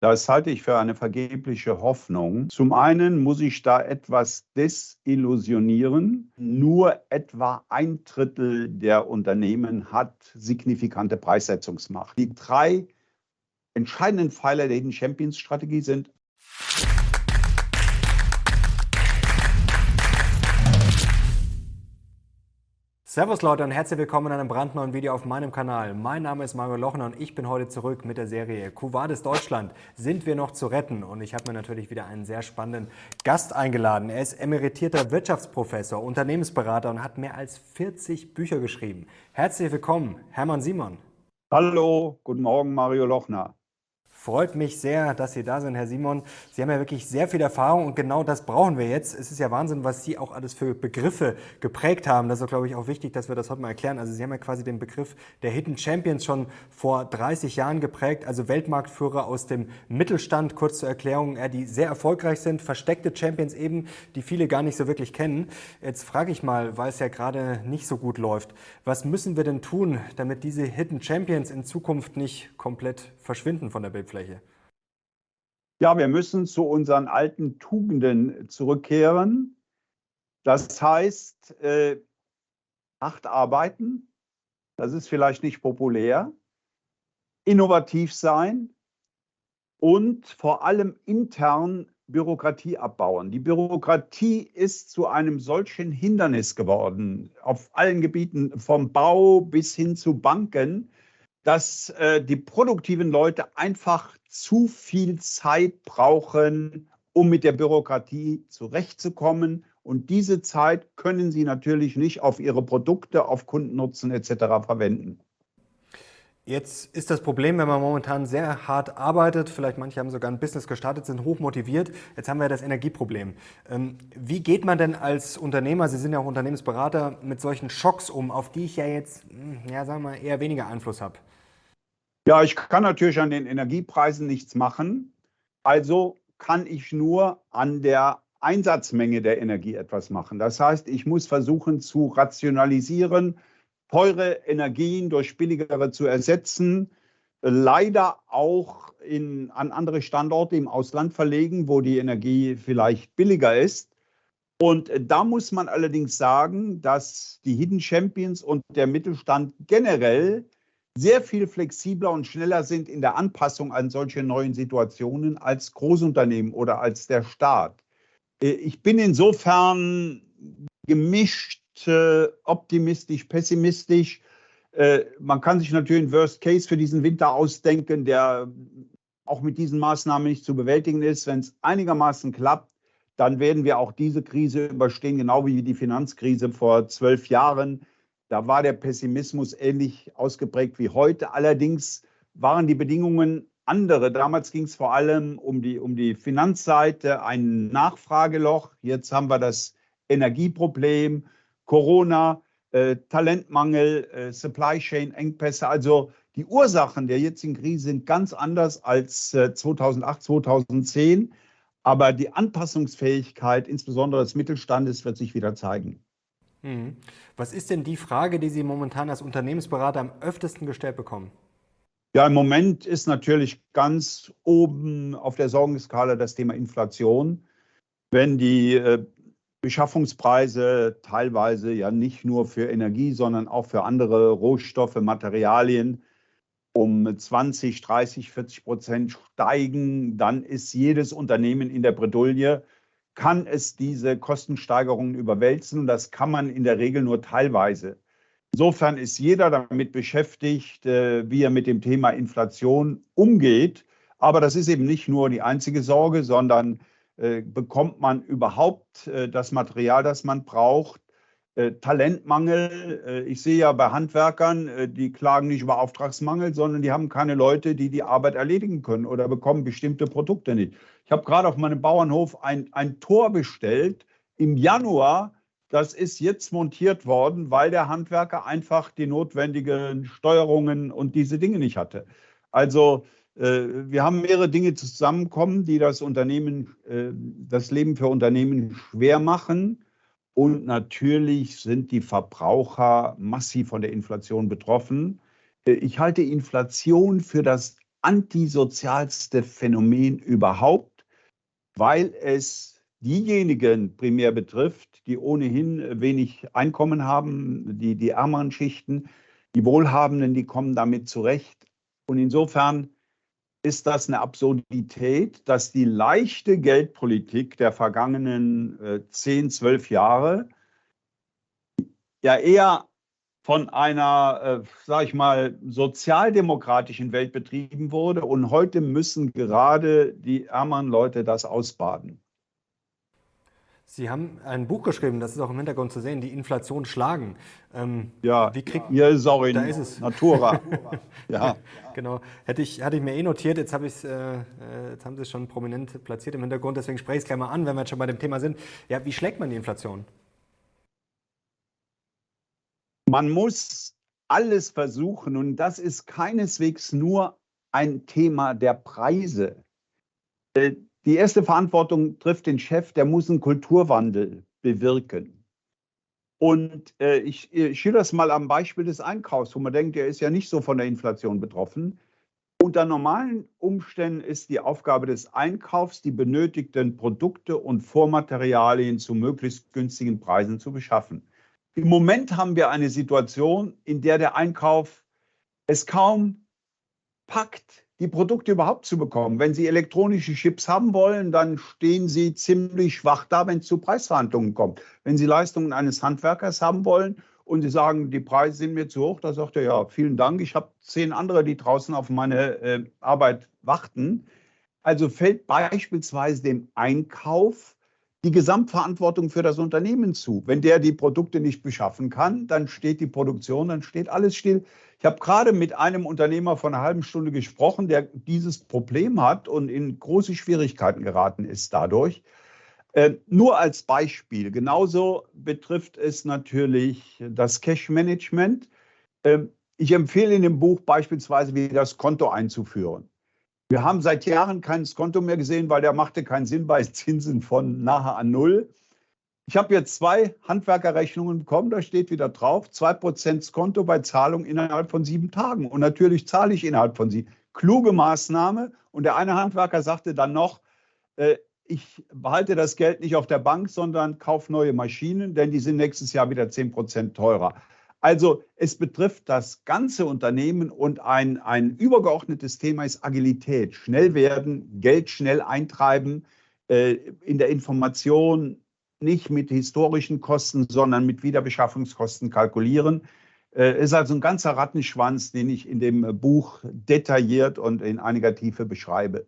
Das halte ich für eine vergebliche Hoffnung. Zum einen muss ich da etwas desillusionieren. Nur etwa ein Drittel der Unternehmen hat signifikante Preissetzungsmacht. Die drei entscheidenden Pfeiler der Hidden Champions Strategie sind Servus Leute und herzlich willkommen in einem brandneuen Video auf meinem Kanal. Mein Name ist Mario Lochner und ich bin heute zurück mit der Serie Cuvades Deutschland. Sind wir noch zu retten? Und ich habe mir natürlich wieder einen sehr spannenden Gast eingeladen. Er ist emeritierter Wirtschaftsprofessor, Unternehmensberater und hat mehr als 40 Bücher geschrieben. Herzlich willkommen, Hermann Simon. Hallo, guten Morgen, Mario Lochner. Freut mich sehr, dass Sie da sind, Herr Simon. Sie haben ja wirklich sehr viel Erfahrung und genau das brauchen wir jetzt. Es ist ja Wahnsinn, was Sie auch alles für Begriffe geprägt haben. Das ist, glaube ich, auch wichtig, dass wir das heute mal erklären. Also Sie haben ja quasi den Begriff der Hidden Champions schon vor 30 Jahren geprägt, also Weltmarktführer aus dem Mittelstand, kurz zur Erklärung, die sehr erfolgreich sind, versteckte Champions eben, die viele gar nicht so wirklich kennen. Jetzt frage ich mal, weil es ja gerade nicht so gut läuft, was müssen wir denn tun, damit diese Hidden Champions in Zukunft nicht komplett verschwinden von der Bildfläche? Bildfläche? Ja, wir müssen zu unseren alten Tugenden zurückkehren. Das heißt, äh, hart arbeiten, das ist vielleicht nicht populär, innovativ sein und vor allem intern Bürokratie abbauen. Die Bürokratie ist zu einem solchen Hindernis geworden, auf allen Gebieten, vom Bau bis hin zu Banken, dass äh, die produktiven Leute einfach zu viel Zeit brauchen, um mit der Bürokratie zurechtzukommen. Und diese Zeit können sie natürlich nicht auf ihre Produkte, auf Kundennutzen etc. verwenden. Jetzt ist das Problem, wenn man momentan sehr hart arbeitet, vielleicht manche haben sogar ein Business gestartet, sind hoch motiviert. Jetzt haben wir das Energieproblem. Ähm, wie geht man denn als Unternehmer, Sie sind ja auch Unternehmensberater, mit solchen Schocks um, auf die ich ja jetzt, hm, ja, sagen wir mal, eher weniger Einfluss habe? Ja, ich kann natürlich an den Energiepreisen nichts machen. Also kann ich nur an der Einsatzmenge der Energie etwas machen. Das heißt, ich muss versuchen zu rationalisieren, teure Energien durch billigere zu ersetzen, leider auch in, an andere Standorte im Ausland verlegen, wo die Energie vielleicht billiger ist. Und da muss man allerdings sagen, dass die Hidden Champions und der Mittelstand generell sehr viel flexibler und schneller sind in der Anpassung an solche neuen Situationen als Großunternehmen oder als der Staat. Äh, ich bin insofern gemischt, optimistisch, pessimistisch. Äh, man kann sich natürlich einen Worst Case für diesen Winter ausdenken, der auch mit diesen Maßnahmen nicht zu bewältigen ist. Wenn es einigermaßen klappt, dann werden wir auch diese Krise überstehen, genau wie die Finanzkrise vor zwölf Jahren. Da war der Pessimismus ähnlich ausgeprägt wie heute. Allerdings waren die Bedingungen andere. Damals ging es vor allem um die, um die Finanzseite, ein Nachfrageloch. Jetzt haben wir das Energieproblem, Corona, äh, Talentmangel, äh, Supply Chain Engpässe. Also die Ursachen der jetzigen Krise sind ganz anders als äh, 2008, 2010. Aber die Anpassungsfähigkeit, insbesondere des Mittelstandes, wird sich wieder zeigen. Mhm. Was ist denn die Frage, die Sie momentan als Unternehmensberater am öftesten gestellt bekommen? Ja, im Moment ist natürlich ganz oben auf der Sorgenskala das Thema Inflation. Wenn die äh, Beschaffungspreise teilweise ja nicht nur für Energie, sondern auch für andere Rohstoffe, Materialien um 20, 30, 40 Prozent steigen, dann ist jedes Unternehmen in der Bredouille kann es diese Kostensteigerungen überwälzen. Das kann man in der Regel nur teilweise. Insofern ist jeder damit beschäftigt, äh, wie er mit dem Thema Inflation umgeht. Aber das ist eben nicht nur die einzige Sorge, sondern bekommt man überhaupt äh, das Material, das man braucht? Talentmangel. ich sehe ja bei Handwerkern, die klagen nicht über Auftragsmangel, sondern die haben keine Leute, die die Arbeit erledigen können oder bekommen bestimmte Produkte nicht. Ich habe gerade auf meinem Bauernhof ein, ein Tor bestellt im Januar. Das ist jetzt montiert worden, weil der Handwerker einfach die notwendigen Steuerungen und diese Dinge nicht hatte. Also äh, wir haben mehrere Dinge zusammenkommen, die das Unternehmen, äh, das Leben für Unternehmen schwer machen. Und natürlich sind die Verbraucher massiv von der Inflation betroffen. Äh, ich halte Inflation für das antisozialste Phänomen überhaupt, weil es diejenigen primär betrifft, die ohnehin wenig Einkommen haben, die, die ärmeren Schichten, die Wohlhabenden, die kommen damit zurecht. Und insofern ist das eine Absurdität, dass die leichte Geldpolitik der vergangenen äh, 10, 12 Jahre ja eher von einer, äh, sage ich mal, sozialdemokratischen Welt betrieben wurde. Und heute müssen gerade die ärmeren Leute das ausbaden. Sie haben ein Buch geschrieben, das ist auch im Hintergrund zu sehen, die Inflation schlagen. Ähm, ja, wie kriegt ja, sorry, da ist es. Natura. ja. Genau. Hätte ich, hatte ich mir eh notiert, jetzt, habe äh, äh, jetzt haben Sie es schon prominent platziert im Hintergrund, deswegen spreche ich es gleich mal an, wenn wir jetzt schon bei dem Thema sind. Ja, wie schlägt man die Inflation? Man muss alles versuchen und das ist keineswegs nur ein Thema der Preise. Äh, die erste Verantwortung trifft den Chef, der muss einen Kulturwandel bewirken. Und äh, ich, ich schilder es mal am Beispiel des Einkaufs, wo man denkt, der ist ja nicht so von der Inflation betroffen. Unter normalen Umständen ist die Aufgabe des Einkaufs, die benötigten Produkte und Vormaterialien zu möglichst günstigen Preisen zu beschaffen. Im Moment haben wir eine Situation, in der der Einkauf es kaum packt, die Produkte überhaupt zu bekommen. Wenn Sie elektronische Chips haben wollen, dann stehen Sie ziemlich schwach da, wenn es zu Preisverhandlungen kommt. Wenn Sie Leistungen eines Handwerkers haben wollen und Sie sagen, die Preise sind mir zu hoch, da sagt er, ja, vielen Dank, ich habe zehn andere, die draußen auf meine äh, Arbeit warten. Also fällt beispielsweise dem Einkauf die Gesamtverantwortung für das Unternehmen zu. Wenn der die Produkte nicht beschaffen kann, dann steht die Produktion, dann steht alles still. Ich habe gerade mit einem Unternehmer vor einer halben Stunde gesprochen, der dieses Problem hat und in große Schwierigkeiten geraten ist dadurch. Äh, nur als Beispiel. Genauso betrifft es natürlich das Cash-Management. Äh, ich empfehle in dem Buch beispielsweise, wie das Konto einzuführen. Wir haben seit Jahren kein Skonto mehr gesehen, weil der machte keinen Sinn bei Zinsen von nahe an Null. Ich habe jetzt zwei Handwerkerrechnungen bekommen, da steht wieder drauf, 2% Skonto bei Zahlung innerhalb von sieben Tagen. Und natürlich zahle ich innerhalb von sieben. Kluge Maßnahme. Und der eine Handwerker sagte dann noch, äh, ich behalte das Geld nicht auf der Bank, sondern kaufe neue Maschinen, denn die sind nächstes Jahr wieder 10% teurer. Also es betrifft das ganze Unternehmen und ein, ein übergeordnetes Thema ist Agilität. Schnell werden, Geld schnell eintreiben, äh, in der Information nicht mit historischen Kosten, sondern mit Wiederbeschaffungskosten kalkulieren. Äh, ist also ein ganzer Rattenschwanz, den ich in dem Buch detailliert und in einiger Tiefe beschreibe.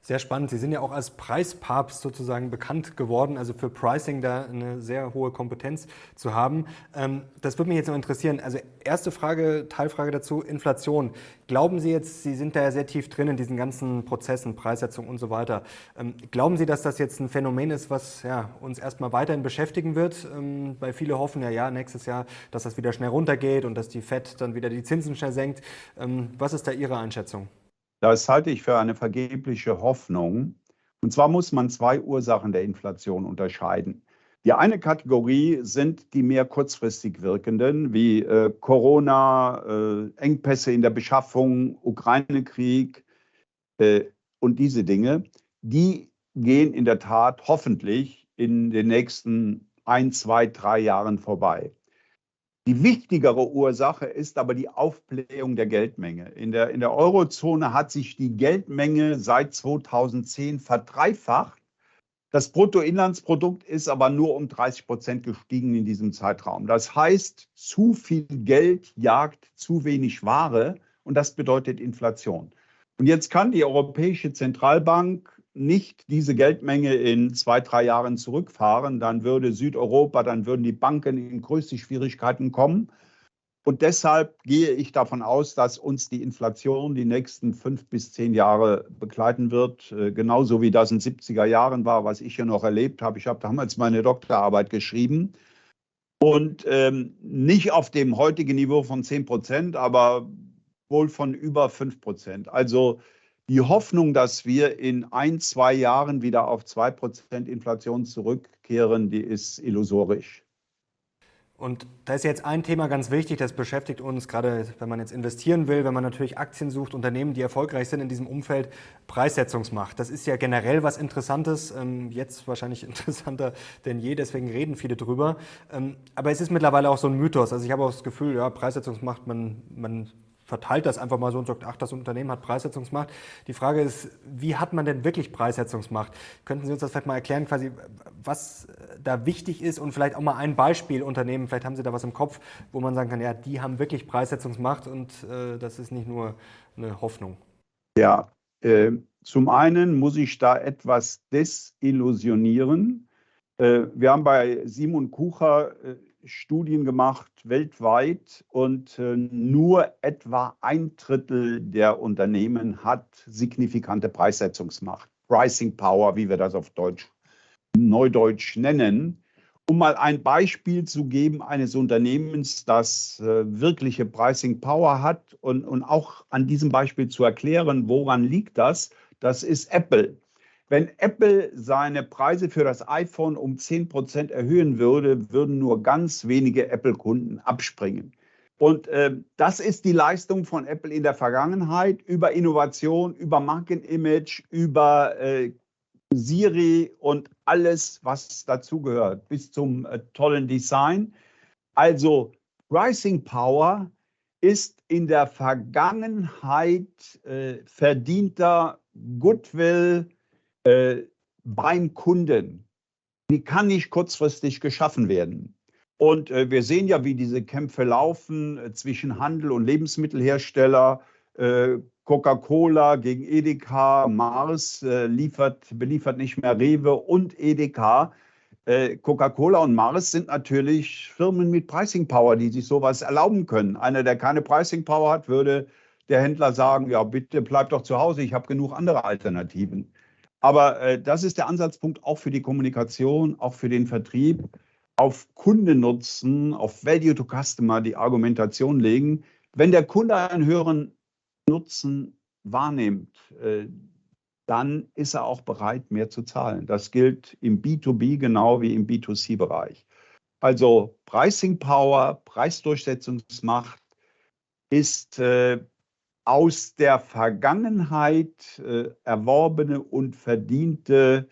Sehr spannend. Sie sind ja auch als Preispapst sozusagen bekannt geworden, also für Pricing da eine sehr hohe Kompetenz zu haben. Ähm, das würde mich jetzt noch interessieren. Also erste Frage, Teilfrage dazu, Inflation. Glauben Sie jetzt, Sie sind da ja sehr tief drin in diesen ganzen Prozessen, Preissetzung und so weiter. Ähm, glauben Sie, dass das jetzt ein Phänomen ist, was ja, uns erstmal weiterhin beschäftigen wird? Ähm, weil viele hoffen ja, ja, nächstes Jahr, dass das wieder schnell runtergeht und dass die FED dann wieder die Zinsen schnell senkt. Was ist da Ihre Einschätzung? Das halte ich für eine vergebliche Hoffnung. Und zwar muss man zwei Ursachen der Inflation unterscheiden. Die eine Kategorie sind die mehr kurzfristig wirkenden, wie äh, Corona, äh, Engpässe in der Beschaffung, Ukraine-Krieg äh, und diese Dinge. Die gehen in der Tat hoffentlich in den nächsten ein, zwei, drei Jahren vorbei. Die wichtigere Ursache ist aber die Aufblähung der Geldmenge. In der, in der Eurozone hat sich die Geldmenge seit 2010 verdreifacht. Das Bruttoinlandsprodukt ist aber nur um 30 Prozent gestiegen in diesem Zeitraum. Das heißt, zu viel Geld jagt zu wenig Ware und das bedeutet Inflation. Und jetzt kann die Europäische Zentralbank nicht diese Geldmenge in zwei, drei Jahren zurückfahren, dann würde Südeuropa, dann würden die Banken in größte Schwierigkeiten kommen. Und deshalb gehe ich davon aus, dass uns die Inflation die nächsten fünf bis zehn Jahre begleiten wird, äh, genauso wie das in den 70er Jahren war, was ich ja noch erlebt habe. Ich habe damals meine Doktorarbeit geschrieben und ähm, nicht auf dem heutigen Niveau von 10 Prozent, aber wohl von über 5 Prozent. Also die Hoffnung, dass wir in ein, zwei Jahren wieder auf 2% Inflation zurückkehren, die ist illusorisch. Und da ist jetzt ein Thema ganz wichtig, das beschäftigt uns gerade, wenn man jetzt investieren will, wenn man natürlich Aktien sucht, Unternehmen, die erfolgreich sind in diesem Umfeld, Preissetzungsmacht. Das ist ja generell was Interessantes, ähm, jetzt wahrscheinlich interessanter denn je, deswegen reden viele drüber. Ähm, aber es ist mittlerweile auch so ein Mythos. Also ich habe auch das Gefühl, ja, Preissetzungsmacht, man, man verteilt das einfach mal so und sagt, ach, das Unternehmen hat Preissetzungsmacht. Die Frage ist, wie hat man denn wirklich Preissetzungsmacht? Könnten Sie uns das vielleicht mal erklären, quasi, was da wichtig ist und vielleicht auch mal ein Beispiel Unternehmen, vielleicht haben Sie da was im Kopf, wo man sagen kann, ja, die haben wirklich Preissetzungsmacht und äh, das ist nicht nur eine Hoffnung. Ja, äh, zum einen muss ich da etwas desillusionieren. Äh, wir haben bei Simon Kucher äh, Studien gemacht weltweit und äh, nur etwa ein Drittel der Unternehmen hat signifikante Preissetzungsmacht. Pricing Power, wie wir das auf Deutsch, Neudeutsch nennen. Um mal ein Beispiel zu geben eines Unternehmens, das äh, wirkliche Pricing Power hat und, und auch an diesem Beispiel zu erklären, woran liegt das, das ist Apple. Wenn Apple seine Preise für das iPhone um 10 Prozent erhöhen würde, würden nur ganz wenige Apple-Kunden abspringen. Und äh, das ist die Leistung von Apple in der Vergangenheit über Innovation, über Markenimage, über äh, Siri und alles, was dazugehört, bis zum äh, tollen Design. Also Pricing Power ist in der Vergangenheit äh, verdienter Goodwill, äh, beim Kunden, die kann nicht kurzfristig geschaffen werden. Und äh, wir sehen ja, wie diese Kämpfe laufen äh, zwischen Handel und Lebensmittelhersteller. Äh, Coca-Cola gegen Edeka, Mars äh, liefert, beliefert nicht mehr Rewe und Edeka. Äh, Coca-Cola und Mars sind natürlich Firmen mit Pricing Power, die sich sowas erlauben können. Einer, der keine Pricing Power hat, würde der Händler sagen, ja, bitte bleib doch zu Hause, ich habe genug andere Alternativen. Aber äh, das ist der Ansatzpunkt auch für die Kommunikation, auch für den Vertrieb, auf Kundennutzen, auf Value to Customer die Argumentation legen. Wenn der Kunde einen höheren Nutzen wahrnimmt, äh, dann ist er auch bereit, mehr zu zahlen. Das gilt im B2B genau wie im B2C-Bereich. Also Pricing Power, Preisdurchsetzungsmacht ist äh, aus der Vergangenheit äh, erworbene und verdiente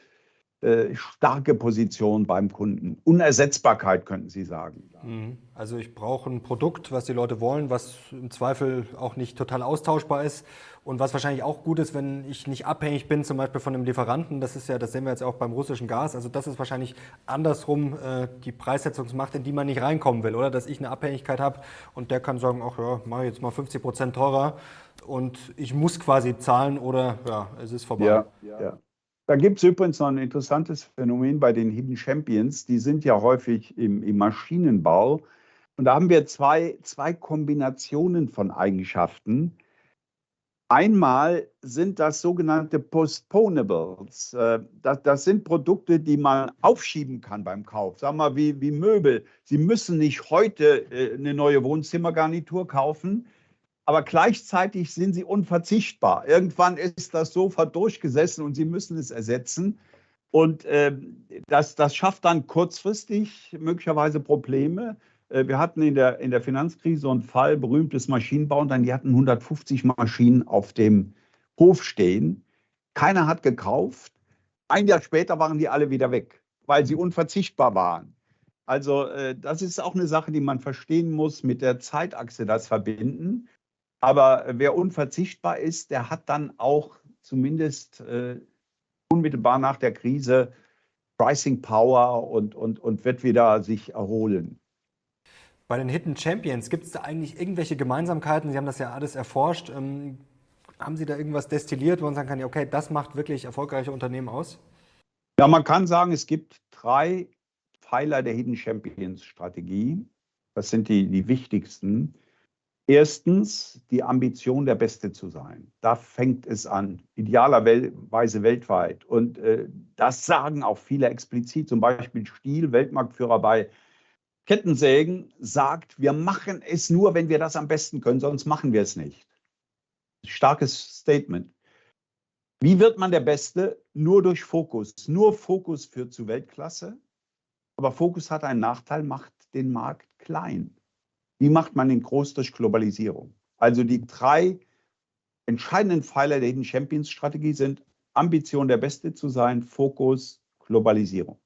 äh, starke Position beim Kunden. Unersetzbarkeit könnten Sie sagen. Mhm. Also ich brauche ein Produkt, was die Leute wollen, was im Zweifel auch nicht total austauschbar ist und was wahrscheinlich auch gut ist, wenn ich nicht abhängig bin, zum Beispiel von einem Lieferanten. Das ist ja, das sehen wir jetzt auch beim russischen Gas. Also das ist wahrscheinlich andersrum äh, die Preissetzungsmacht, in die man nicht reinkommen will, oder? Dass ich eine Abhängigkeit habe und der kann sagen, ach ja, mache jetzt mal 50 Prozent teurer und ich muss quasi zahlen oder ja, es ist vorbei. Ja, ja. Da gibt es übrigens noch ein interessantes Phänomen bei den Hidden Champions. Die sind ja häufig im, im Maschinenbau. Und da haben wir zwei, zwei Kombinationen von Eigenschaften. Einmal sind das sogenannte Postponables. Äh, das, das, sind Produkte, die man aufschieben kann beim Kauf. Sagen wir mal wie, wie Möbel. Sie müssen nicht heute äh, eine neue Wohnzimmergarnitur kaufen, aber gleichzeitig sind sie unverzichtbar. Irgendwann ist das Sofa durchgesessen und Sie müssen es ersetzen. Und äh, das, das schafft dann kurzfristig möglicherweise Probleme. Äh, wir hatten in der, in der Finanzkrise einen Fall, berühmtes Maschinenbauern, die hatten 150 Maschinen auf dem Hof stehen. Keiner hat gekauft. Ein Jahr später waren die alle wieder weg, weil sie unverzichtbar waren. Also äh, das ist auch eine Sache, die man verstehen muss, mit der Zeitachse das verbinden. Aber wer unverzichtbar ist, der hat dann auch zumindest äh, unmittelbar nach der Krise Pricing Power und, und, und wird wieder sich erholen. Bei den Hidden Champions, gibt es da eigentlich irgendwelche Gemeinsamkeiten? Sie haben das ja alles erforscht. Ähm, haben Sie da irgendwas destilliert, wo man sagen kann, okay, das macht wirklich erfolgreiche Unternehmen aus? Ja, man kann sagen, es gibt drei Pfeiler der Hidden Champions Strategie. Das sind die, die wichtigsten. Erstens die Ambition, der Beste zu sein. Da fängt es an, idealerweise weltweit. Und äh, das sagen auch viele explizit. Zum Beispiel Stiel, Weltmarktführer bei Kettensägen, sagt, wir machen es nur, wenn wir das am besten können, sonst machen wir es nicht. Starkes Statement. Wie wird man der Beste? Nur durch Fokus. Nur Fokus führt zu Weltklasse. Aber Fokus hat einen Nachteil, macht den Markt klein. Wie macht man den groß durch Globalisierung? Also die drei entscheidenden Pfeiler der Hidden Champions Strategie sind Ambition der Beste zu sein, Fokus, Globalisierung.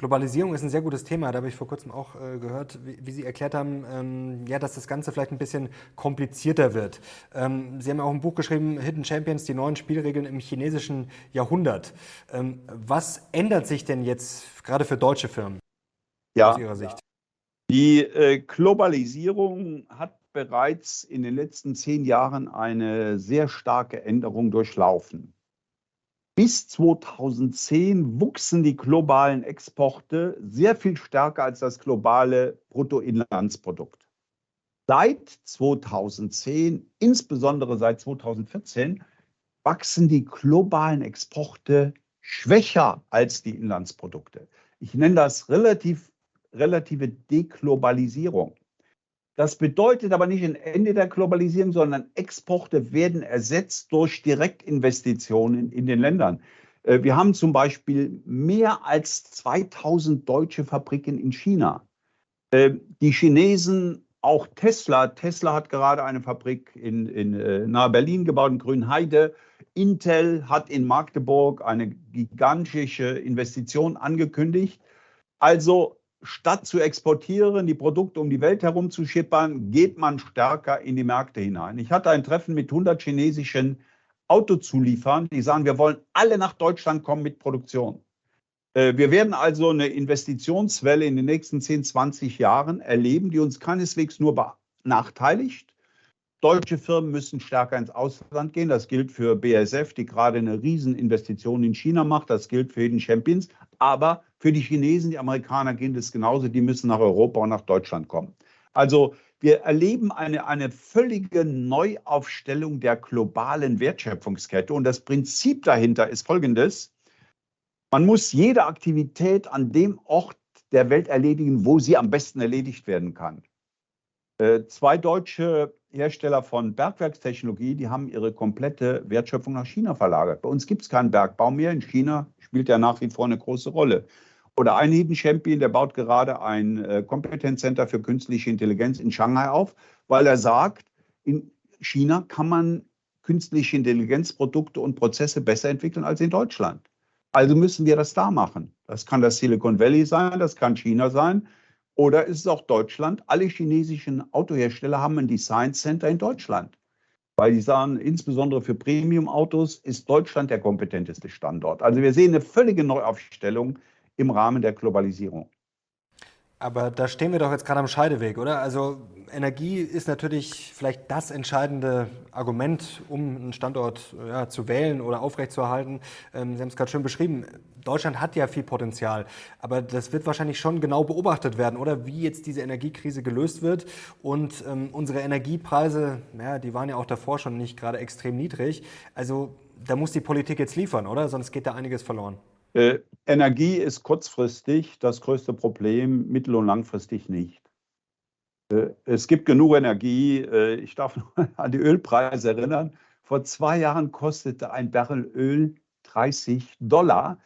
Globalisierung ist ein sehr gutes Thema. Da habe ich vor kurzem auch äh, gehört, wie, wie, Sie erklärt haben, ähm, ja, dass das Ganze vielleicht ein bisschen komplizierter wird. Ähm, Sie haben ja auch ein Buch geschrieben, Hidden Champions, die neuen Spielregeln im chinesischen Jahrhundert. Ähm, was ändert sich denn jetzt gerade für deutsche Firmen ja, aus Ihrer Sicht? Die äh, Globalisierung hat bereits in den letzten zehn Jahren eine sehr starke Änderung durchlaufen. Bis 2010 wuchsen die globalen Exporte sehr viel stärker als das globale Bruttoinlandsprodukt. Seit 2010, insbesondere seit 2014, wachsen die globalen Exporte schwächer als die Inlandsprodukte. Ich nenne das relativ, relative Deglobalisierung. Das bedeutet aber nicht ein Ende der Globalisierung, sondern Exporte werden ersetzt durch Direktinvestitionen in den Ländern. Äh, wir haben zum Beispiel mehr als 2000 deutsche Fabriken in China. Äh, die Chinesen, auch Tesla, Tesla hat gerade eine Fabrik in, in äh, nahe Berlin gebaut, in Grünheide. Intel hat in Magdeburg eine gigantische Investition angekündigt. Also statt zu exportieren, die Produkte um die Welt herumzuschippern, geht man stärker in die Märkte hinein. Ich hatte ein Treffen mit 100 chinesischen Autozulieferern, die sagen, wir wollen alle nach Deutschland kommen mit Produktion. Äh, wir werden also eine Investitionswelle in den nächsten 10, 20 Jahren erleben, die uns keineswegs nur benachteiligt. Deutsche Firmen müssen stärker ins Ausland gehen. Das gilt für BASF, die gerade eine Rieseninvestition in China macht. Das gilt für Hidden Champions. Aber für die Chinesen, die Amerikaner gehen das genauso, die müssen nach Europa und nach Deutschland kommen. Also wir erleben eine, eine völlige Neuaufstellung der globalen Wertschöpfungskette. Und das Prinzip dahinter ist folgendes. Man muss jede Aktivität an dem Ort der Welt erledigen, wo sie am besten erledigt werden kann. Äh, zwei deutsche Hersteller von Bergwerkstechnologie, die haben ihre komplette Wertschöpfung nach China verlagert. Bei uns gibt es keinen Bergbau mehr. In China spielt ja nach wie vor eine große Rolle. Oder ein Hidden Champion, der baut gerade ein äh, Kompetenzcenter für künstliche Intelligenz in Shanghai auf, weil er sagt, in China kann man künstliche Intelligenzprodukte und Prozesse besser entwickeln als in Deutschland. Also müssen wir das da machen. Das kann das Silicon Valley sein, das kann China sein oder ist es auch Deutschland. Alle chinesischen Autohersteller haben ein Design Center in Deutschland, weil die sagen, insbesondere für Premium-Autos ist Deutschland der kompetenteste Standort. Also wir sehen eine völlige Neuaufstellung im Rahmen der Globalisierung. Aber da stehen wir doch jetzt gerade am Scheideweg, oder? Also Energie ist natürlich vielleicht das entscheidende Argument, um einen Standort ja, zu wählen oder aufrechtzuerhalten. Ähm, Sie haben es gerade schön beschrieben. Deutschland hat ja viel Potenzial, aber das wird wahrscheinlich schon genau beobachtet werden, oder? Wie jetzt diese Energiekrise gelöst wird. Und ähm, unsere Energiepreise, ja, die waren ja auch davor schon nicht gerade extrem niedrig. Also da muss die Politik jetzt liefern, oder? Sonst geht da einiges verloren. Äh, Energie ist kurzfristig das größte Problem, mittel- und langfristig nicht. Äh, es gibt genug Energie. Äh, ich darf nur an die Ölpreise erinnern. Vor zwei Jahren kostete ein Barrel Öl 30 Dollar.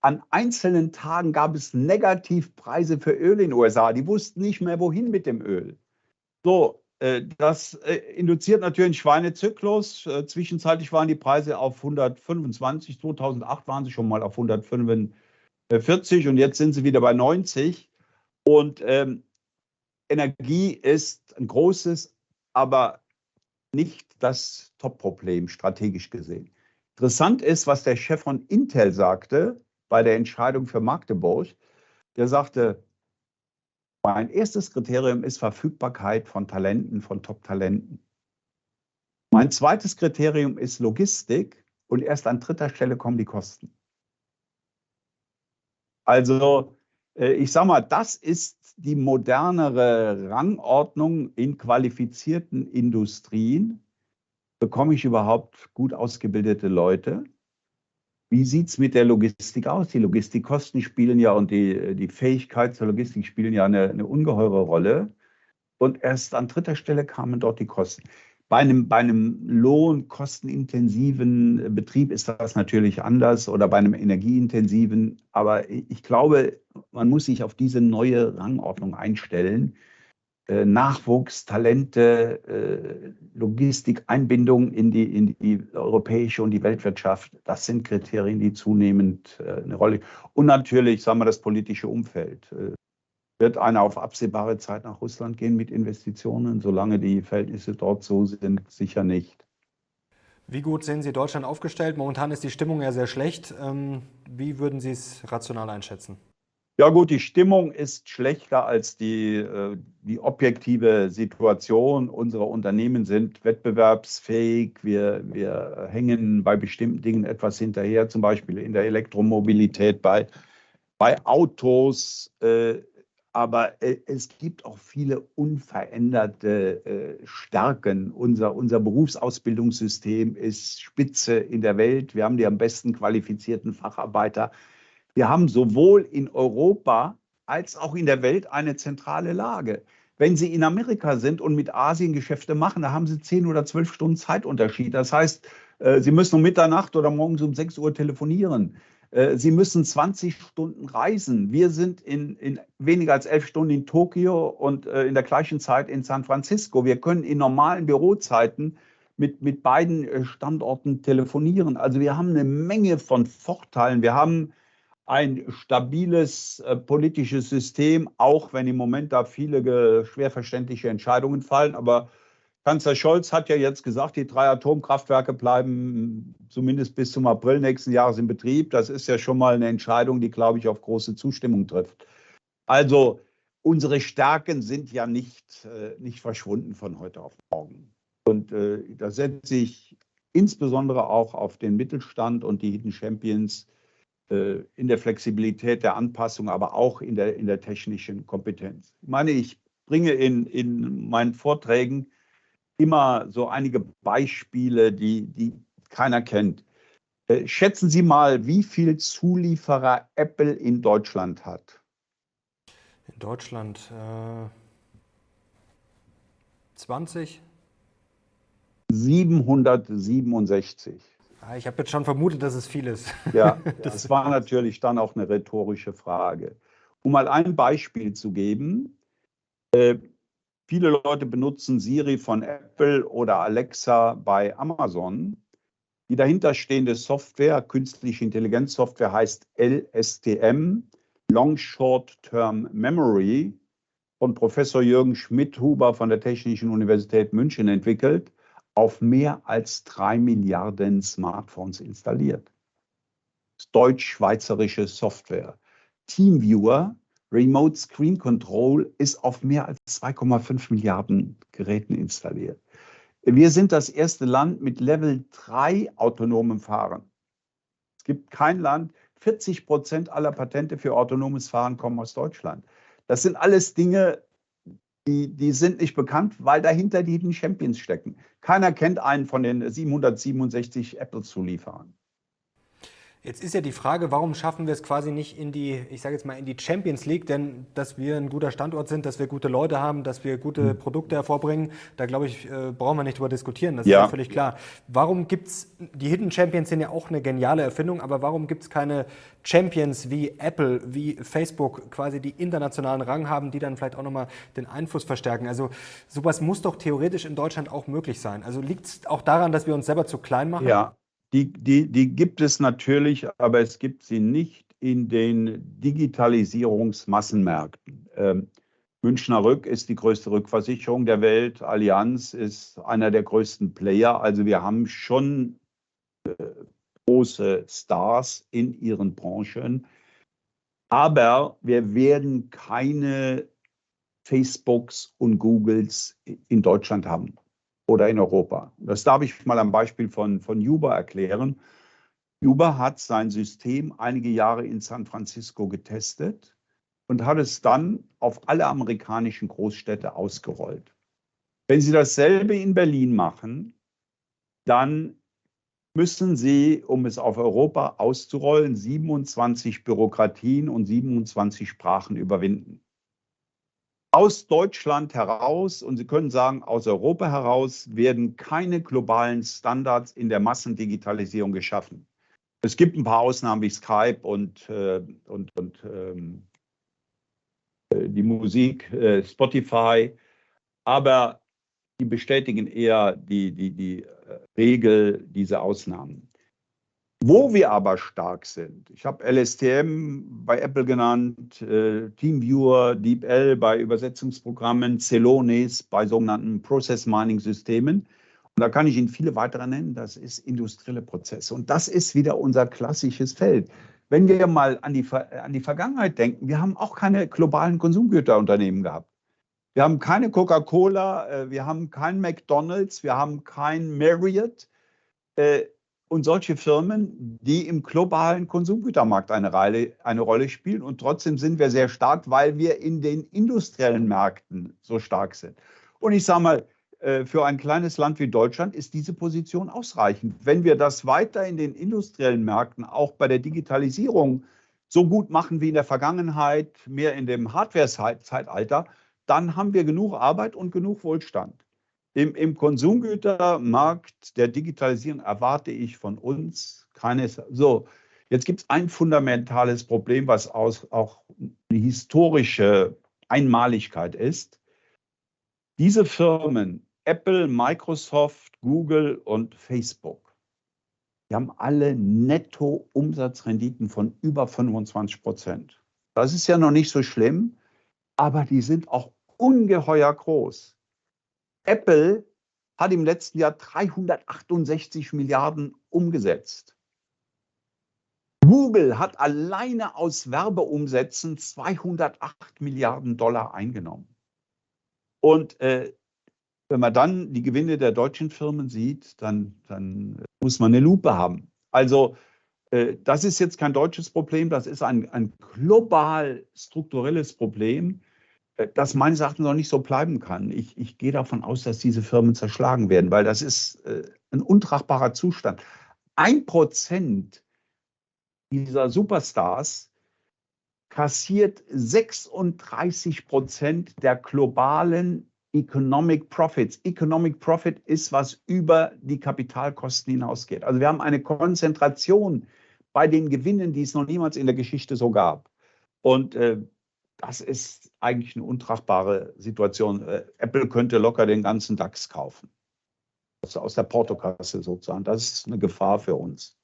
An einzelnen Tagen gab es Negativpreise für Öl in den USA. Die wussten nicht mehr, wohin mit dem Öl. So, das äh, induziert natürlich einen Schweinezyklus. Äh, zwischenzeitlich waren die Preise auf 125, 2008 waren sie schon mal auf 145 und jetzt sind sie wieder bei 90. Und ähm, Energie ist ein großes, aber nicht das Top-Problem strategisch gesehen. Interessant ist, was der Chef von Intel sagte bei der Entscheidung für Magdeburg. Der sagte, mein erstes Kriterium ist Verfügbarkeit von Talenten, von Top-Talenten. Mein zweites Kriterium ist Logistik und erst an dritter Stelle kommen die Kosten. Also äh, ich sage mal, das ist die modernere Rangordnung in qualifizierten Industrien. Bekomme ich überhaupt gut ausgebildete Leute? Wie sieht es mit der Logistik aus? Die Logistikkosten spielen ja und die, die Fähigkeit zur Logistik spielen ja eine, eine ungeheure Rolle. Und erst an dritter Stelle kamen dort die Kosten. Bei einem, bei einem lohnkostenintensiven Betrieb ist das natürlich anders oder bei einem energieintensiven. Aber ich glaube, man muss sich auf diese neue Rangordnung einstellen. Äh, Nachwuchs, Talente, äh, Logistik, Einbindung in die, in die europäische und die Weltwirtschaft, das sind Kriterien, die zunehmend äh, eine Rolle. Und natürlich, sagen wir, das politische Umfeld. Wird einer auf absehbare Zeit nach Russland gehen mit Investitionen, solange die Verhältnisse dort so sind? Sicher nicht. Wie gut sehen Sie Deutschland aufgestellt? Momentan ist die Stimmung ja sehr schlecht. Ähm, wie würden Sie es rational einschätzen? Ja gut, die Stimmung ist schlechter als die, äh, die objektive Situation. Unsere Unternehmen sind wettbewerbsfähig. Wir, wir hängen bei bestimmten Dingen etwas hinterher, zum Beispiel in der Elektromobilität, bei, bei Autos. Äh, aber äh, es gibt auch viele unveränderte Stärken. Unser, unser Berufsausbildungssystem ist spitze in der Welt. Wir haben die am besten qualifizierten Facharbeiter. Wir haben sowohl in Europa als auch in der Welt eine zentrale Lage. Wenn Sie in Amerika sind und mit Asien Geschäfte machen, da haben Sie zehn oder zwölf Stunden Zeitunterschied. Das heißt, äh, Sie müssen um Mitternacht oder morgens um sechs Uhr telefonieren. Äh, Sie müssen 20 Stunden reisen. Wir sind in, in, weniger als elf Stunden in Tokio und äh, in der gleichen Zeit in San Francisco. Wir können in normalen Bürozeiten mit, mit beiden Standorten telefonieren. Also wir haben eine Menge von Vorteilen. Wir haben ein stabiles äh, politisches System, auch wenn im Moment da viele schwer verständliche Entscheidungen fallen. Aber Kanzler Scholz hat ja jetzt gesagt, die drei Atomkraftwerke bleiben zumindest bis zum April nächsten Jahres in Betrieb. Das ist ja schon mal eine Entscheidung, die, glaube ich, auf große Zustimmung trifft. Also unsere Stärken sind ja nicht, äh, nicht verschwunden von heute auf morgen. Und äh, da setze ich insbesondere auch auf den Mittelstand und die Hidden Champions in der Flexibilität der Anpassung, aber auch in der, in der technischen Kompetenz. Ich meine, ich bringe in, in meinen Vorträgen immer so einige Beispiele, die, die keiner kennt. Äh, schätzen Sie mal, wie viel Zulieferer Apple in Deutschland hat. In Deutschland äh, 20? 767. Ah, ich habe jetzt schon vermutet, dass es viel ist. Ja, das war natürlich dann auch eine rhetorische Frage. Um mal ein Beispiel zu geben, äh, Viele Leute benutzen Siri von Apple oder Alexa bei Amazon. Die dahinterstehende Software, künstliche Intelligenzsoftware, heißt LSTM, Long Short Term Memory, von Professor Jürgen Schmidhuber von der Technischen Universität München entwickelt, auf mehr als drei Milliarden Smartphones installiert. Deutsch-schweizerische Software. Teamviewer Remote Screen Control ist auf mehr als 2,5 Milliarden Geräten installiert. Wir sind das erste Land mit Level 3 autonomem Fahren. Es gibt kein Land, 40 Prozent aller Patente für autonomes Fahren kommen aus Deutschland. Das sind alles Dinge, die, die sind nicht bekannt, weil dahinter die Hidden Champions stecken. Keiner kennt einen von den 767 Apple-Zulieferern. Jetzt ist ja die Frage, warum schaffen wir es quasi nicht in die, ich sage jetzt mal, in die Champions League, denn dass wir ein guter Standort sind, dass wir gute Leute haben, dass wir gute mhm. Produkte hervorbringen, da glaube ich, äh, brauchen wir nicht drüber diskutieren, das ja. ist ja völlig klar. Warum gibt es, die Hidden Champions sind ja auch eine geniale Erfindung, aber warum gibt es keine Champions wie Apple, wie Facebook, quasi die internationalen Rang haben, die dann vielleicht auch nochmal den Einfluss verstärken? Also sowas muss doch theoretisch in Deutschland auch möglich sein. Also liegt es auch daran, dass wir uns selber zu klein machen? Ja, die, die, die gibt es natürlich, aber es gibt sie nicht in den Digitalisierungsmassenmärkten. Ähm, Münchner Rück ist die größte Rückversicherung der Welt. Allianz ist einer der größten Player. Also wir haben schon äh, große Stars in ihren Branchen. Aber wir werden keine Facebooks und Googles in Deutschland haben oder in Europa. Das darf ich mal am Beispiel von, von Uber erklären. Uber hat sein System einige Jahre in San Francisco getestet und hat es dann auf alle amerikanischen Großstädte ausgerollt. Wenn Sie dasselbe in Berlin machen, dann müssen Sie, um es auf Europa auszurollen, 27 Bürokratien und 27 Sprachen überwinden. Aus Deutschland heraus und Sie können sagen, aus Europa heraus werden keine globalen Standards in der Massendigitalisierung geschaffen. Es gibt ein paar Ausnahmen wie Skype und, äh, und, und ähm, äh, die Musik, äh, Spotify, aber die bestätigen eher die, die, die äh, Regel, diese Ausnahmen. Wo wir aber stark sind, ich habe LSTM bei Apple genannt, äh, TeamViewer, DeepL bei Übersetzungsprogrammen, Celonis bei sogenannten Process Mining Systemen. Und da kann ich Ihnen viele weitere nennen. Das ist industrielle Prozesse. Und das ist wieder unser klassisches Feld. Wenn wir mal an die, an die Vergangenheit denken, wir haben auch keine globalen Konsumgüterunternehmen gehabt. Wir haben keine Coca-Cola, äh, wir haben kein McDonald's, wir haben kein Marriott. Und solche Firmen, die im globalen Konsumgütermarkt eine, Rolle, eine Rolle spielen. Und trotzdem sind wir sehr stark, weil wir in den industriellen Märkten so stark sind. Und ich sage mal, äh, für ein kleines Land wie Deutschland ist diese Position ausreichend. Wenn wir das weiter in den industriellen Märkten, auch bei der Digitalisierung, so gut machen wie in der Vergangenheit, mehr in dem Hardware-Zeitalter, dann haben wir genug Arbeit und genug Wohlstand. Im, Im, Konsumgütermarkt der Digitalisierung erwarte ich von uns keines. So, jetzt gibt es ein fundamentales Problem, was aus, auch eine historische Einmaligkeit ist. Diese Firmen, Apple, Microsoft, Google und Facebook, die haben alle Netto-Umsatzrenditen von über 25 Prozent. Das ist ja noch nicht so schlimm, aber die sind auch ungeheuer groß. Apple hat im letzten Jahr 368 Milliarden umgesetzt. Google hat alleine aus Werbeumsätzen 208 Milliarden Dollar eingenommen. Und äh, wenn man dann die Gewinne der deutschen Firmen sieht, dann, dann muss man eine Lupe haben. Also äh, das ist jetzt kein deutsches Problem, das ist ein, ein global strukturelles Problem. Äh, das meines Erachtens noch nicht so bleiben kann. Ich, ich gehe davon aus, dass diese Firmen zerschlagen werden, weil das ist äh, ein untragbarer Zustand. Ein Prozent dieser Superstars kassiert 36 Prozent der globalen Economic Profits. Economic Profit ist, was über die Kapitalkosten hinausgeht. Also wir haben eine Konzentration bei den Gewinnen, die es noch niemals in der Geschichte so gab. Und äh, das ist eigentlich eine untragbare Situation. Äh, Apple könnte locker den ganzen DAX kaufen. Also aus der Portokasse sozusagen. Das ist eine Gefahr für uns.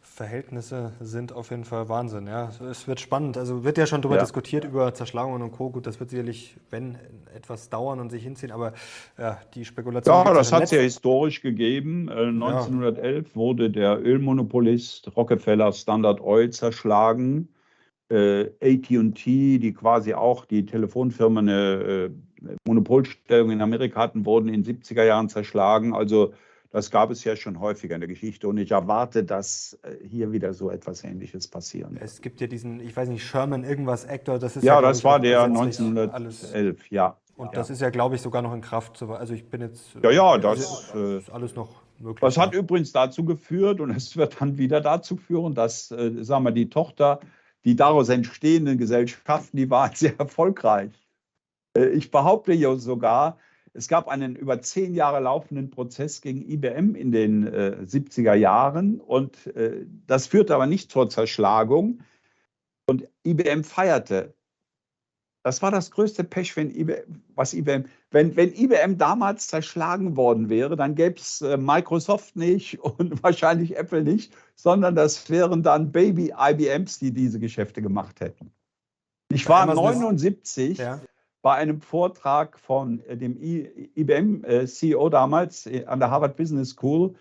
Verhältnisse sind auf jeden Fall Wahnsinn. Ja, es wird spannend. Also wird ja schon darüber ja. diskutiert über Zerschlagungen und Co. Gut, das wird sicherlich, wenn etwas dauern und sich hinziehen. Aber ja, die Spekulation. Ja, das hat es ja historisch gegeben. 1911 ja. wurde der Ölmonopolist Rockefeller Standard Oil zerschlagen äh, ATT, die quasi auch die Telefonfirmen eine äh, Monopolstellung in Amerika hatten, wurden in den 70er Jahren zerschlagen. Also das gab es ja schon häufiger in der Geschichte und ich erwarte, dass äh, hier wieder so etwas Ähnliches passieren. Es gibt ja diesen, ich weiß nicht, Sherman irgendwas Actor, das ist ja. Ja, das war der 1911, ja. Und ja. das ist ja, glaube ich, sogar noch in Kraft. Also ich bin jetzt. Ja, ja, das also, ist alles noch möglich. Das hat übrigens dazu geführt und es wird dann wieder dazu führen, dass, äh, sagen wir, die Tochter die daraus entstehenden Gesellschaften, die waren sehr erfolgreich. Äh, ich behaupte ja sogar, es gab einen über zehn Jahre laufenden Prozess gegen IBM in den äh, 70er Jahren und äh, das führte aber nicht zur Zerschlagung. Und IBM feierte das war das größte Pech, wenn IBM, was IBM, wenn, wenn IBM damals zerschlagen worden wäre, dann gäbe es äh, Microsoft nicht und wahrscheinlich Apple nicht, sondern das wären dann Baby IBMs, die diese Geschäfte gemacht hätten. Ich war 79 ja. bei einem Vortrag von äh, dem IBM-CEO äh, damals an der Harvard Business School,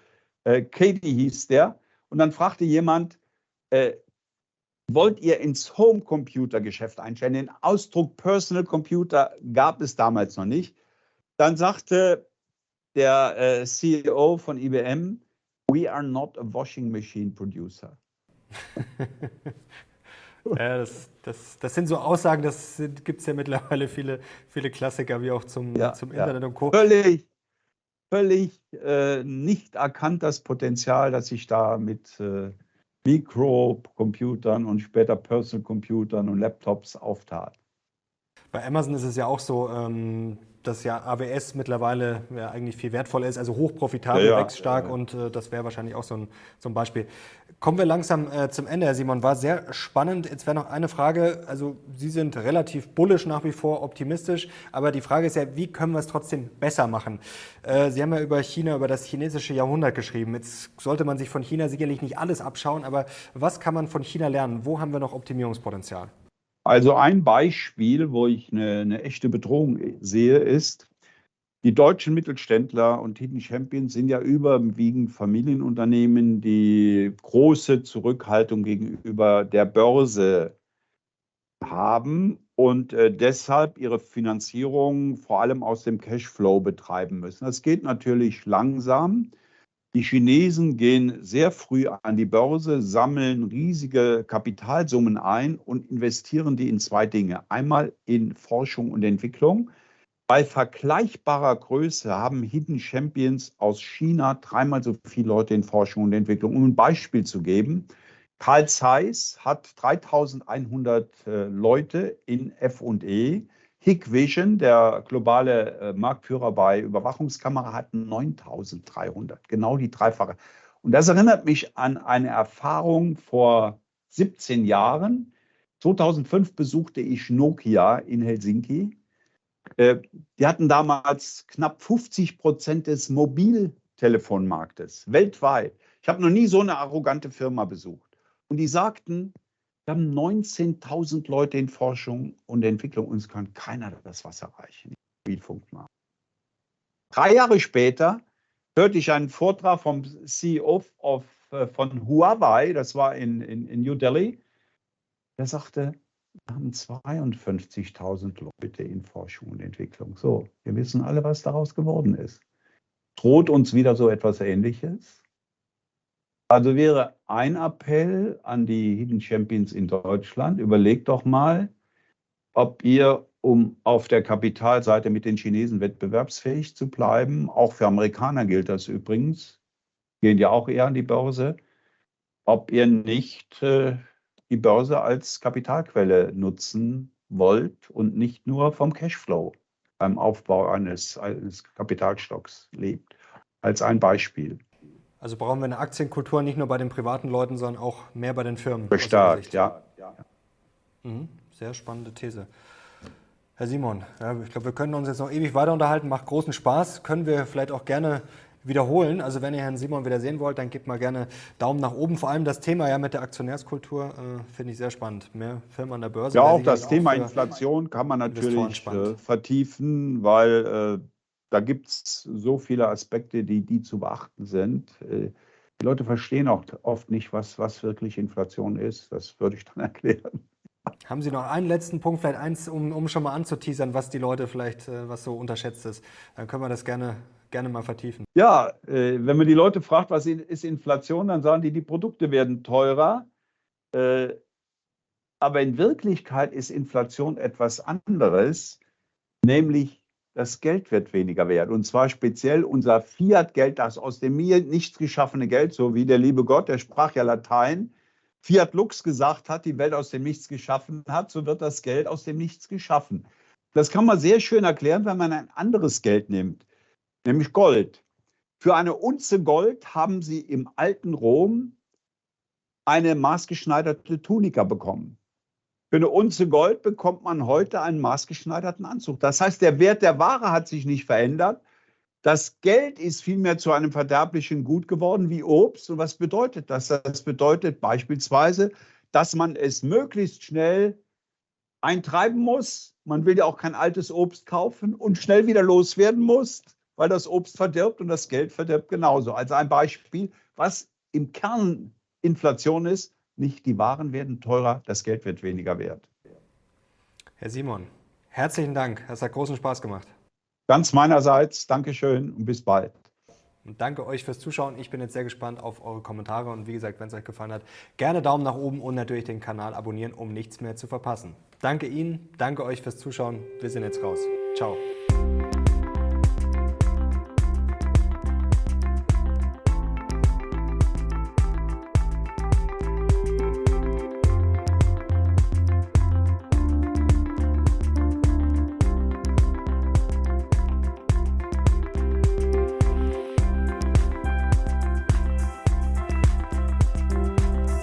Katie hieß der, und dann fragte jemand, wollt ihr ins Home-Computer-Geschäft einsteigen? Den Ausdruck Personal Computer gab es damals noch nicht. Dann sagte der äh, CEO von IBM, we are not a washing machine producer. ja, das, das, das, sind so Aussagen, das gibt es ja mittlerweile viele, viele Klassiker, wie auch zum, ja, zum Internet ja. und Co. Völlig, völlig äh, nicht erkannt das Potenzial, das sich da mit äh, Mikrocomputern und später Personal Computern und Laptops auftat. Bei Amazon ist es ja auch so, ähm, dass ja AWS mittlerweile ja eigentlich viel wertvoller ist, also hochprofitabel, ja, wächst stark ja, ja. und äh, das wäre wahrscheinlich auch so ein, so ein Beispiel. Kommen wir langsam äh, zum Ende, Herr Simon. War sehr spannend. Jetzt wäre noch eine Frage. Also Sie sind relativ bullisch nach wie vor, optimistisch, aber die Frage ist ja, wie können wir es trotzdem besser machen? Äh, Sie haben ja über China, über das chinesische Jahrhundert geschrieben. Jetzt sollte man sich von China sicherlich nicht alles abschauen, aber was kann man von China lernen? Wo haben wir noch Optimierungspotenzial? Also ein Beispiel, wo ich eine, eine, echte Bedrohung sehe, ist, die deutschen Mittelständler und Hidden Champions sind ja überwiegend Familienunternehmen, die große Zurückhaltung gegenüber der Börse haben und äh, deshalb ihre Finanzierung vor allem aus dem Cashflow betreiben müssen. Das geht natürlich langsam. Die Chinesen gehen sehr früh an die Börse, sammeln riesige Kapitalsummen ein und investieren die in zwei Dinge. Einmal in Forschung und Entwicklung. Bei vergleichbarer Größe haben Hidden Champions aus China dreimal so viele Leute in Forschung und Entwicklung. Um ein Beispiel zu geben, Carl Zeiss hat 3100 äh, Leute in FE. Hikvision, der globale äh, Marktführer bei Überwachungskamera, hat 9300, genau die dreifache. Und das erinnert mich an eine Erfahrung vor 17 Jahren. 2005 besuchte ich Nokia in Helsinki. Äh, die hatten damals knapp 50 Prozent des Mobiltelefonmarktes weltweit. Ich habe noch nie so eine arrogante Firma besucht. Und die sagten, wir haben 19.000 Leute in Forschung und Entwicklung. Uns kann keiner das Wasser reichen. Drei Jahre später hörte ich einen Vortrag vom CEO of, äh, von Huawei, das war in, in, in New Delhi. Der sagte, wir haben 52.000 Leute in Forschung und Entwicklung. So, wir wissen alle, was daraus geworden ist. Droht uns wieder so etwas Ähnliches? Also wäre ein Appell an die Hidden Champions in Deutschland, überlegt doch mal, ob ihr, um auf der Kapitalseite mit den Chinesen wettbewerbsfähig zu bleiben, auch für Amerikaner gilt das übrigens, gehen ja auch eher an die Börse, ob ihr nicht äh, die Börse als Kapitalquelle nutzen wollt und nicht nur vom Cashflow beim Aufbau eines, eines Kapitalstocks lebt. Als ein Beispiel. Also brauchen wir eine Aktienkultur nicht nur bei den privaten Leuten, sondern auch mehr bei den Firmen. Bestärkt, ja. Mhm, sehr spannende These. Herr Simon, ja, ich glaube, wir können uns jetzt noch ewig weiter unterhalten. Macht großen Spaß. Können wir vielleicht auch gerne wiederholen. Also wenn ihr Herrn Simon wieder sehen wollt, dann gebt mal gerne Daumen nach oben. Vor allem das Thema ja mit der Aktionärskultur äh, finde ich sehr spannend. Mehr Firmen an der Börse. Ja, auch das Thema auch Inflation kann man natürlich äh, vertiefen, weil äh, da gibt es so viele Aspekte, die, die zu beachten sind. Äh, die Leute verstehen auch oft nicht, was, was wirklich Inflation ist. Das würde ich dann erklären. Haben Sie noch einen letzten Punkt, vielleicht eins, um, um schon mal anzuteasern, was die Leute vielleicht, äh, was so unterschätzt ist? Dann können wir das gerne, gerne mal vertiefen. Ja, äh, wenn man die Leute fragt, was ist Inflation, dann sagen die, die Produkte werden teurer. aber in Wirklichkeit ist Inflation etwas anderes, nämlich das Geld wird weniger wert. Und zwar speziell unser Fiat-Geld, das aus dem mir nichts geschaffene Geld, so wie der liebe Gott, der sprach ja Latein, Fiat Lux gesagt hat, die Welt aus dem Nichts geschaffen hat, so wird das Geld aus dem Nichts geschaffen. Das kann man sehr schön erklären, wenn man ein anderes Geld nimmt, nämlich Gold. Für eine Unze Gold haben sie im alten Rom eine maßgeschneiderte Tunika bekommen. Für eine Unze Gold bekommt man heute einen maßgeschneiderten Anzug. Das heißt, der Wert der Ware hat sich nicht verändert. Das Geld ist vielmehr zu einem verderblichen Gut geworden wie Obst. Und was bedeutet das? Das bedeutet beispielsweise, dass man es möglichst schnell eintreiben muss. Man will ja auch kein altes Obst kaufen und schnell wieder loswerden muss, weil das Obst verdirbt und das Geld verdirbt genauso. Also ein Beispiel, was im Kern Inflation ist, nicht die Waren werden teurer, das Geld wird weniger wert. Herr Simon, herzlichen Dank. Es hat großen Spaß gemacht. Ganz meinerseits, Dankeschön und bis bald. Und danke euch fürs Zuschauen. Ich bin jetzt sehr gespannt auf eure Kommentare und wie gesagt, wenn es euch gefallen hat, gerne Daumen nach oben und natürlich den Kanal abonnieren, um nichts mehr zu verpassen. Danke Ihnen, danke euch fürs Zuschauen. Wir sind jetzt raus. Ciao.